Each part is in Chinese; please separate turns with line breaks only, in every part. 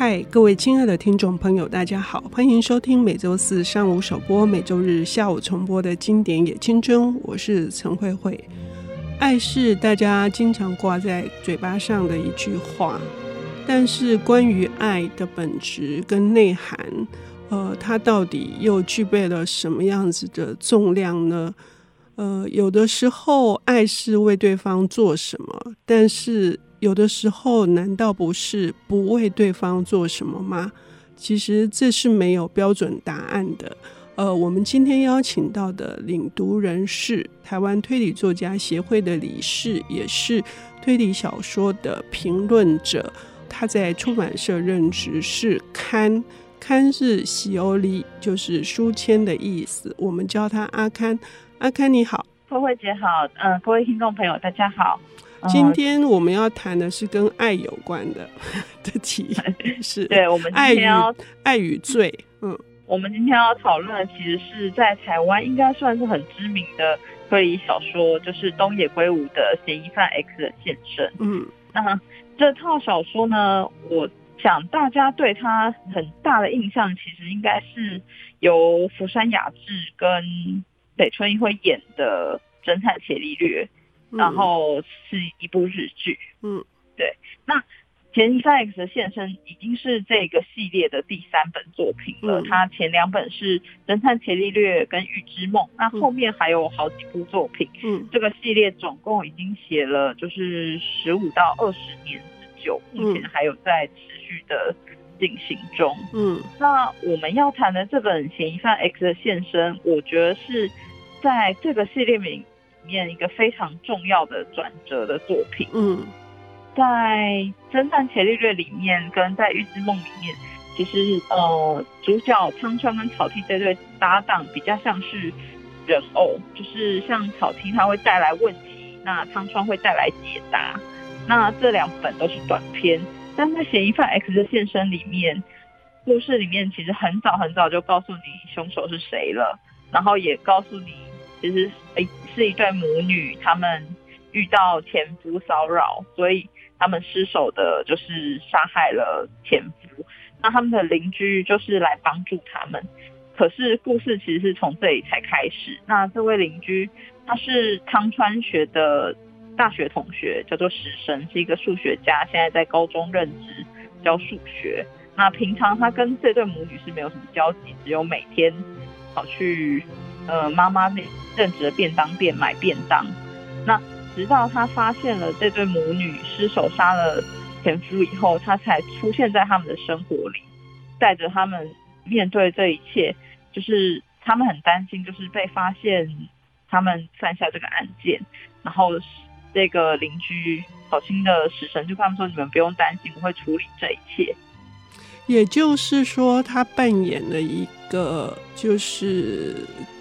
嗨，各位亲爱的听众朋友，大家好，欢迎收听每周四上午首播、每周日下午重播的经典也青春。我是陈慧慧。爱是大家经常挂在嘴巴上的一句话，但是关于爱的本质跟内涵，呃，它到底又具备了什么样子的重量呢？呃，有的时候爱是为对方做什么，但是。有的时候，难道不是不为对方做什么吗？其实这是没有标准答案的。呃，我们今天邀请到的领读人是台湾推理作家协会的理事，也是推理小说的评论者。他在出版社任职是刊，刊是西欧里，就是书签的意思。我们叫他阿刊。阿刊你好，
慧慧姐好，嗯、呃，各位听众朋友大家好。
今天我们要谈的是跟爱有关的 的题，是
对，我们今天要
爱与罪。嗯，
我们今天要讨论的其实是在台湾应该算是很知名的推理小说，就是东野圭吾的《嫌疑犯 X 的现身》。嗯，那这套小说呢，我想大家对他很大的印象，其实应该是由福山雅治跟北村一辉演的侦探伽利略。然后是一部日剧，嗯，对。那《嫌疑犯 X 的现身》已经是这个系列的第三本作品了。它、嗯、前两本是《侦探伽利略》跟《预知梦》，那后面还有好几部作品。嗯，这个系列总共已经写了就是十五到二十年之久，目前还有在持续的进行中。嗯，那我们要谈的这本《嫌疑犯 X 的现身》，我觉得是在这个系列里。面一个非常重要的转折的作品。嗯，在《侦探伽利略》里面，跟在《预知梦》里面，其实呃，主角苍川跟草薙这对搭档比较像是人偶，就是像草薙他会带来问题，那苍川会带来解答。那这两本都是短篇，但在《嫌疑犯 X 的现身》里面，故事里面其实很早很早就告诉你凶手是谁了，然后也告诉你。其实，诶，是一对母女，他们遇到前夫骚扰，所以他们失手的，就是杀害了前夫。那他们的邻居就是来帮助他们。可是故事其实是从这里才开始。那这位邻居，他是汤川学的大学同学，叫做石神，是一个数学家，现在在高中任职教数学。那平常他跟这对母女是没有什么交集，只有每天跑去。呃，妈妈那任职的便当店买便当，那直到他发现了这对母女失手杀了前夫以后，他才出现在他们的生活里，带着他们面对这一切，就是他们很担心，就是被发现他们犯下这个案件，然后这个邻居好心的死神就跟他们说：“你们不用担心，我会处理这一切。”
也就是说，他扮演了一个就是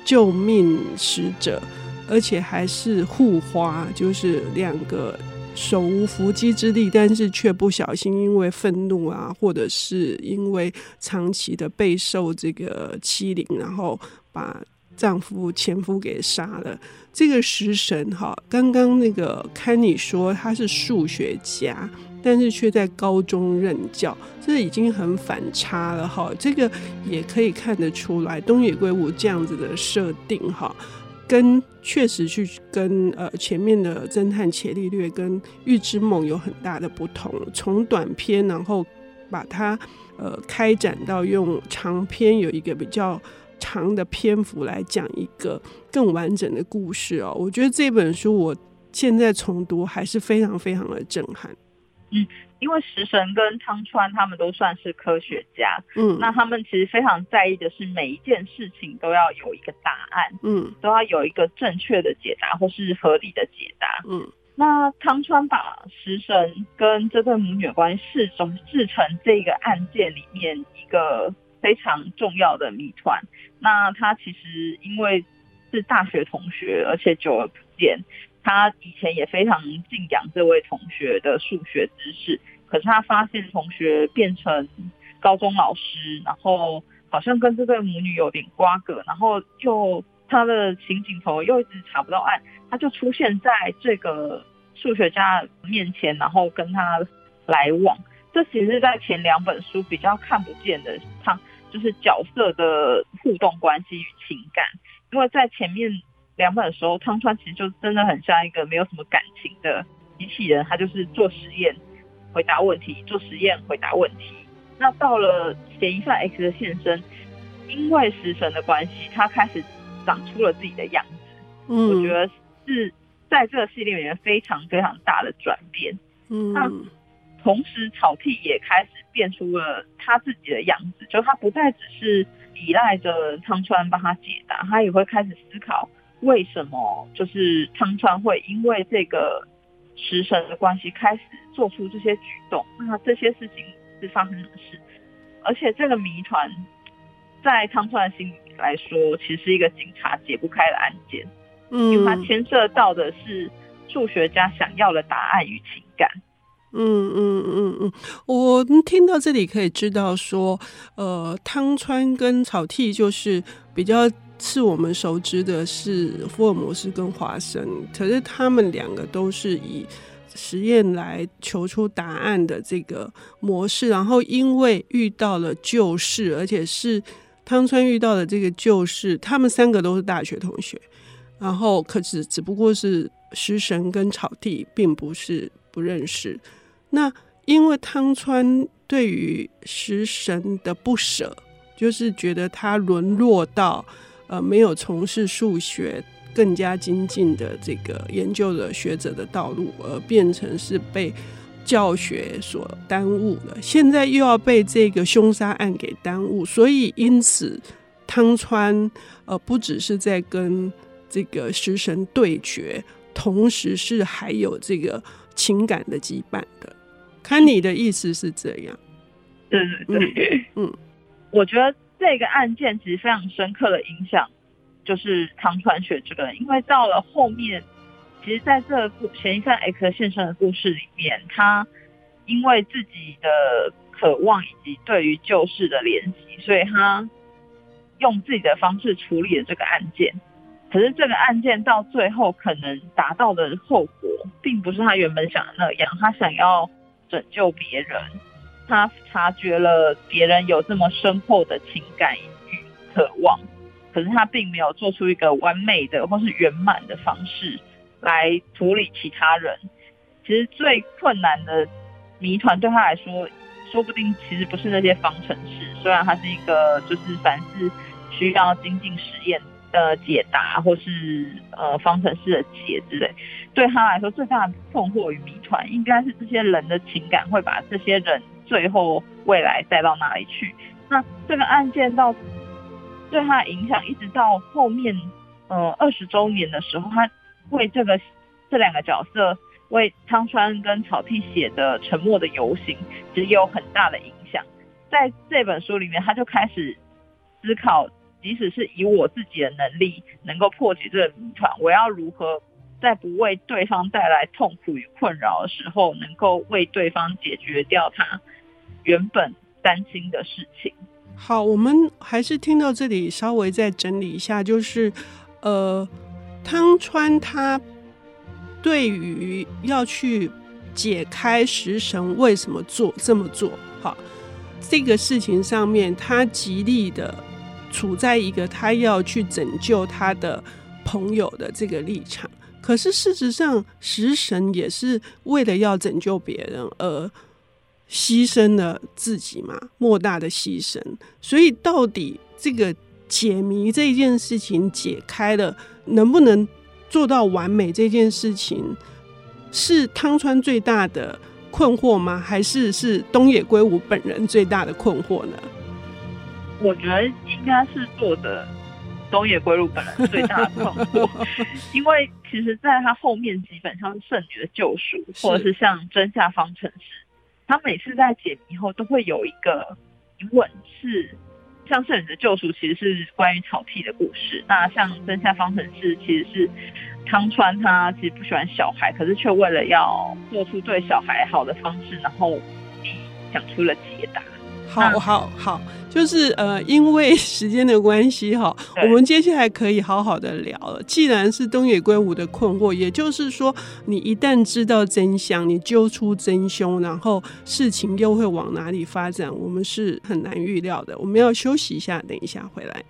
救命使者，而且还是护花，就是两个手无缚鸡之力，但是却不小心因为愤怒啊，或者是因为长期的备受这个欺凌，然后把丈夫前夫给杀了。这个食神哈，刚刚那个看你说他是数学家。但是却在高中任教，这已经很反差了哈。这个也可以看得出来，东野圭吾这样子的设定哈，跟确实去跟呃前面的侦探伽利略跟预知梦有很大的不同。从短篇，然后把它呃开展到用长篇，有一个比较长的篇幅来讲一个更完整的故事哦。我觉得这本书我现在重读还是非常非常的震撼。
嗯，因为食神跟汤川他们都算是科学家，嗯，那他们其实非常在意的是每一件事情都要有一个答案，嗯，都要有一个正确的解答或是合理的解答，嗯，那汤川把食神跟这对母女的关系始终制成这个案件里面一个非常重要的谜团。那他其实因为是大学同学，而且久而不见。他以前也非常敬仰这位同学的数学知识，可是他发现同学变成高中老师，然后好像跟这对母女有点瓜葛，然后就他的刑警头又一直查不到案，他就出现在这个数学家面前，然后跟他来往。这这其实是在前两本书比较看不见的，他就是角色的互动关系与情感。因为在前面两本的时候，汤川其实就真的很像一个没有什么感情的机器人，他就是做实验回答问题，做实验回答问题。那到了嫌疑犯 X 的现身，因为食神的关系，他开始长出了自己的样子。嗯，我觉得是在这个系列里面非常非常大的转变。嗯，那同时草剃也开始变出了他自己的样子，就他不再只是依赖着汤川帮他解答，他也会开始思考为什么就是汤川会因为这个食神的关系开始做出这些举动，那这些事情是发生什么事？而且这个谜团在汤川的心里来说，其实是一个警察解不开的案件，嗯，因为它牵涉到的是数学家想要的答案与情感。
嗯嗯嗯嗯，我听到这里可以知道说，呃，汤川跟草剃就是比较是我们熟知的是福尔摩斯跟华生，可是他们两个都是以实验来求出答案的这个模式，然后因为遇到了旧事，而且是汤川遇到的这个旧事，他们三个都是大学同学，然后可是只不过是食神跟草剃并不是不认识。那因为汤川对于食神的不舍，就是觉得他沦落到呃没有从事数学更加精进的这个研究的学者的道路，而变成是被教学所耽误了。现在又要被这个凶杀案给耽误，所以因此汤川呃不只是在跟这个食神对决，同时是还有这个情感的羁绊的。看你的意思是这样，
对对对，嗯，嗯，我觉得这个案件其实非常深刻的影响，就是汤川雪这个人，因为到了后面，其实在这个嫌疑犯 X 现身的故事里面，他因为自己的渴望以及对于旧事的联系，所以他用自己的方式处理了这个案件。可是这个案件到最后可能达到的后果，并不是他原本想的那样，他想要。拯救别人，他察觉了别人有这么深厚的情感与渴望，可是他并没有做出一个完美的或是圆满的方式来处理其他人。其实最困难的谜团对他来说，说不定其实不是那些方程式，虽然他是一个就是凡是需要精进实验的解答，或是呃方程式的解之类。对他来说，最大的困惑与谜团，应该是这些人的情感会把这些人最后未来带到哪里去？那这个案件到对他的影响，一直到后面，呃，二十周年的时候，他为这个这两个角色，为汤川跟草剃写的《沉默的游行》，其实有很大的影响。在这本书里面，他就开始思考，即使是以我自己的能力能够破解这个谜团，我要如何？在不为对方带来痛苦与困扰的时候，能够为对方解决掉他原本担心的事情。
好，我们还是听到这里，稍微再整理一下，就是呃，汤川他对于要去解开食神为什么做这么做，好，这个事情上面，他极力的处在一个他要去拯救他的朋友的这个立场。可是事实上，食神也是为了要拯救别人而牺牲了自己嘛，莫大的牺牲。所以，到底这个解谜这件事情解开了，能不能做到完美这件事情，是汤川最大的困惑吗？还是是东野圭吾本人最大的困惑呢？
我觉得应该是做的。东野圭吾本人最大的困惑，因为其实在他后面基本，上是《圣女的救赎》或者是像《真下方程式》，他每次在解谜后都会有一个疑问，是像《圣女的救赎》其实是关于草剃的故事，那像《真相方程式》其实是汤川他其实不喜欢小孩，可是却为了要做出对小孩好的方式，然后想出了解答。
好好好，就是呃，因为时间的关系哈，我们接下来可以好好的聊了。既然是东野圭吾的困惑，也就是说，你一旦知道真相，你揪出真凶，然后事情又会往哪里发展，我们是很难预料的。我们要休息一下，等一下回来。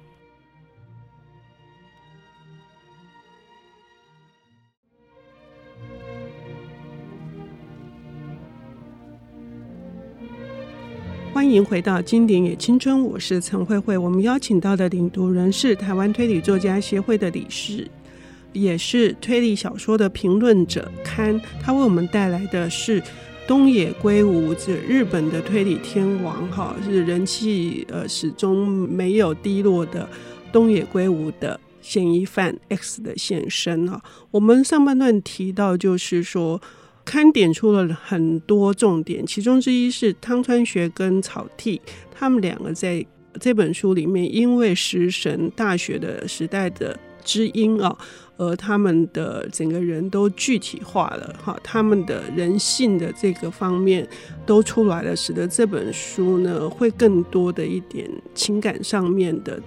欢迎回到《经典也青春》，我是陈慧慧。我们邀请到的领读人是台湾推理作家协会的理事，也是推理小说的评论者刊。他为我们带来的是东野圭吾，这日本的推理天王，哈，是人气呃始终没有低落的东野圭吾的嫌疑犯 X 的现身啊。我们上半段提到，就是说。刊点出了很多重点，其中之一是汤川学跟草剃他们两个在这本书里面，因为食神大学的时代的知音啊，而他们的整个人都具体化了，哈，他们的人性的这个方面都出来了，使得这本书呢会更多的一点情感上面的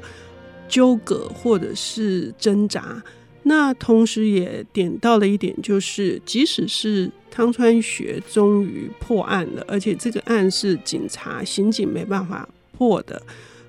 纠葛或者是挣扎。那同时也点到了一点，就是即使是。汤川学终于破案了，而且这个案是警察、刑警没办法破的。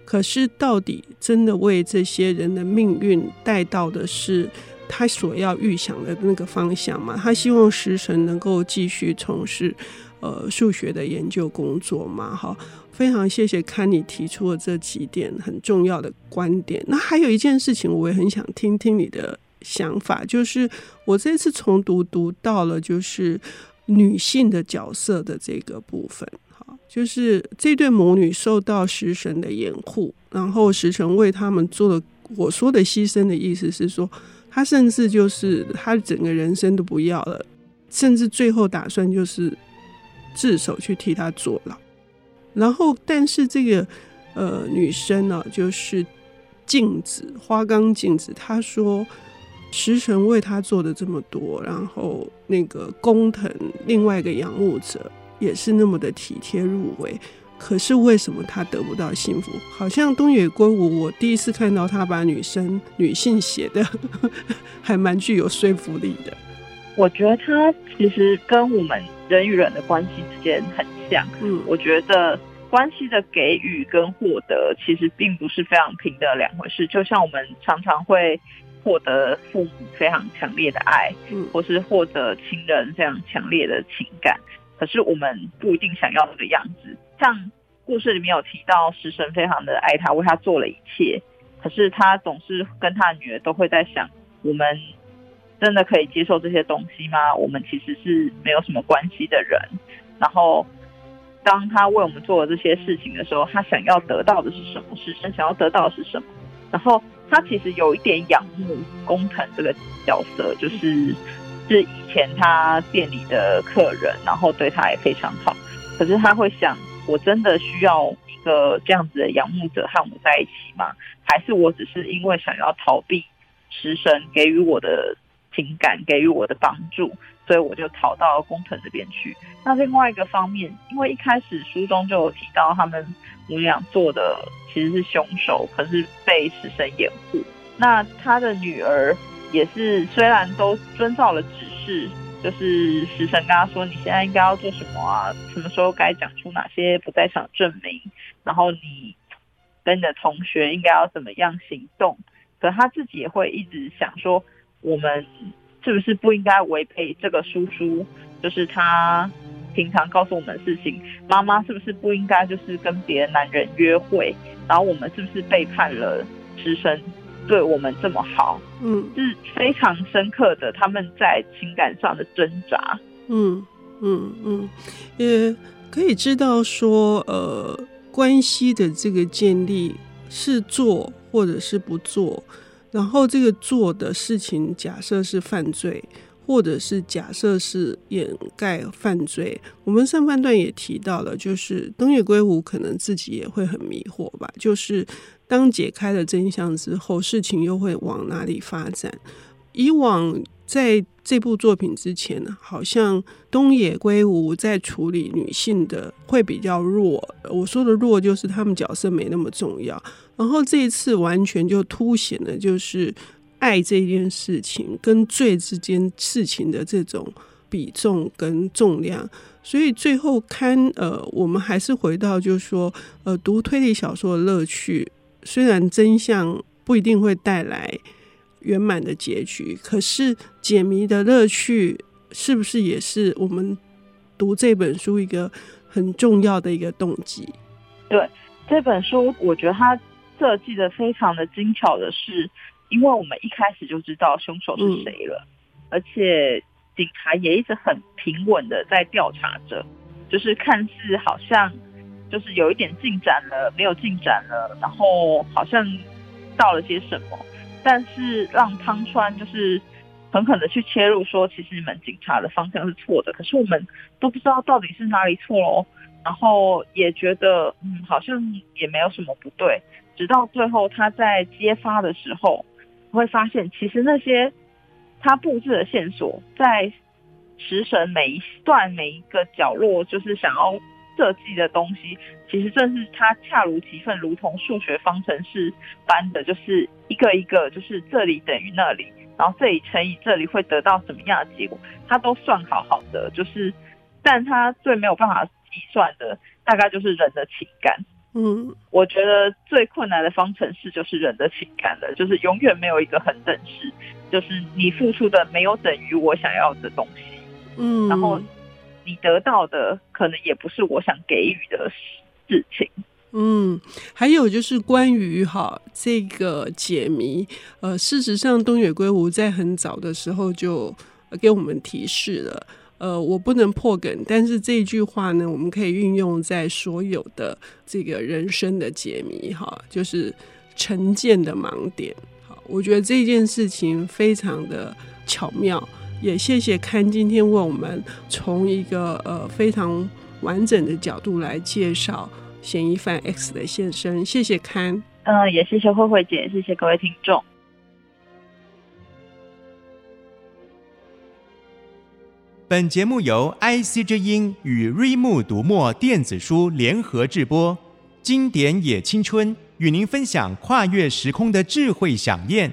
可是，到底真的为这些人的命运带到的是他所要预想的那个方向吗？他希望食神能够继续从事呃数学的研究工作吗？哈，非常谢谢看你提出了这几点很重要的观点。那还有一件事情，我也很想听听你的。想法就是，我这次重读读到了，就是女性的角色的这个部分。好，就是这对母女受到食神的掩护，然后食神为他们做了我说的牺牲的意思是说，他甚至就是他整个人生都不要了，甚至最后打算就是自首去替他坐牢。然后，但是这个呃女生呢，就是镜子花岗镜子，她说。食神为他做的这么多，然后那个工藤另外一个仰慕者也是那么的体贴入微，可是为什么他得不到幸福？好像东野圭吾，我第一次看到他把女生女性写的 还蛮具有说服力的。
我觉得他其实跟我们人与人的关系之间很像。嗯，我觉得关系的给予跟获得其实并不是非常平等的两回事，就像我们常常会。获得父母非常强烈的爱，嗯，或是获得亲人非常强烈的情感，可是我们不一定想要那个样子。像故事里面有提到，食神非常的爱他，为他做了一切，可是他总是跟他女儿都会在想：我们真的可以接受这些东西吗？我们其实是没有什么关系的人。然后，当他为我们做了这些事情的时候，他想要得到的是什么？食神想要得到的是什么？然后。他其实有一点仰慕工藤这个角色，就是是以前他店里的客人，然后对他也非常好。可是他会想，我真的需要一个这样子的仰慕者和我在一起吗？还是我只是因为想要逃避食神给予我的情感，给予我的帮助，所以我就逃到工藤这边去？那另外一个方面，因为一开始书中就有提到他们母女俩做的。其实是凶手，可是被食神掩护。那他的女儿也是，虽然都遵照了指示，就是食神跟他说：“你现在应该要做什么啊？什么时候该讲出哪些不在场证明？然后你跟你的同学应该要怎么样行动？”可他自己也会一直想说：“我们是不是不应该违背这个叔叔？就是他。”平常告诉我们的事情，妈妈是不是不应该就是跟别的男人约会？然后我们是不是背叛了师生对我们这么好？嗯，是非常深刻的他们在情感上的挣扎。
嗯嗯嗯，也可以知道说，呃，关系的这个建立是做或者是不做，然后这个做的事情假设是犯罪。或者是假设是掩盖犯罪，我们上半段也提到了，就是东野圭吾可能自己也会很迷惑吧。就是当解开了真相之后，事情又会往哪里发展？以往在这部作品之前，好像东野圭吾在处理女性的会比较弱。我说的弱，就是他们角色没那么重要。然后这一次完全就凸显了，就是爱这件事情跟罪之间事情的这种比重跟重量。所以最后看，呃，我们还是回到，就是说，呃，读推理小说的乐趣，虽然真相不一定会带来。圆满的结局，可是解谜的乐趣是不是也是我们读这本书一个很重要的一个动机？
对，这本书，我觉得它设计的非常的精巧的是，因为我们一开始就知道凶手是谁了，嗯、而且警察也一直很平稳的在调查着，就是看似好像就是有一点进展了，没有进展了，然后好像到了些什么。但是让汤川就是狠狠的去切入，说其实你们警察的方向是错的，可是我们都不知道到底是哪里错喽。然后也觉得嗯，好像也没有什么不对。直到最后他在揭发的时候，会发现其实那些他布置的线索，在食神每一段每一个角落，就是想要。设计的东西，其实正是它恰如其分，如同数学方程式般的，就是一个一个，就是这里等于那里，然后这里乘以这里会得到什么样的结果，它都算好好的。就是，但它最没有办法计算的，大概就是人的情感。嗯，我觉得最困难的方程式就是人的情感了，就是永远没有一个恒等式，就是你付出的没有等于我想要的东西。嗯，然后。你得到的可能也不是我想给予的事情。
嗯，还有就是关于哈这个解谜，呃，事实上东野圭吾在很早的时候就给我们提示了。呃，我不能破梗，但是这句话呢，我们可以运用在所有的这个人生的解谜哈，就是成见的盲点。好，我觉得这件事情非常的巧妙。也谢谢堪今天为我们从一个呃非常完整的角度来介绍嫌疑犯 X 的现身，谢谢堪。
嗯，也谢谢慧慧姐，谢谢各位听众。
本节目由 IC 之音与瑞木读墨电子书联合制播，经典也青春与您分享跨越时空的智慧饗宴。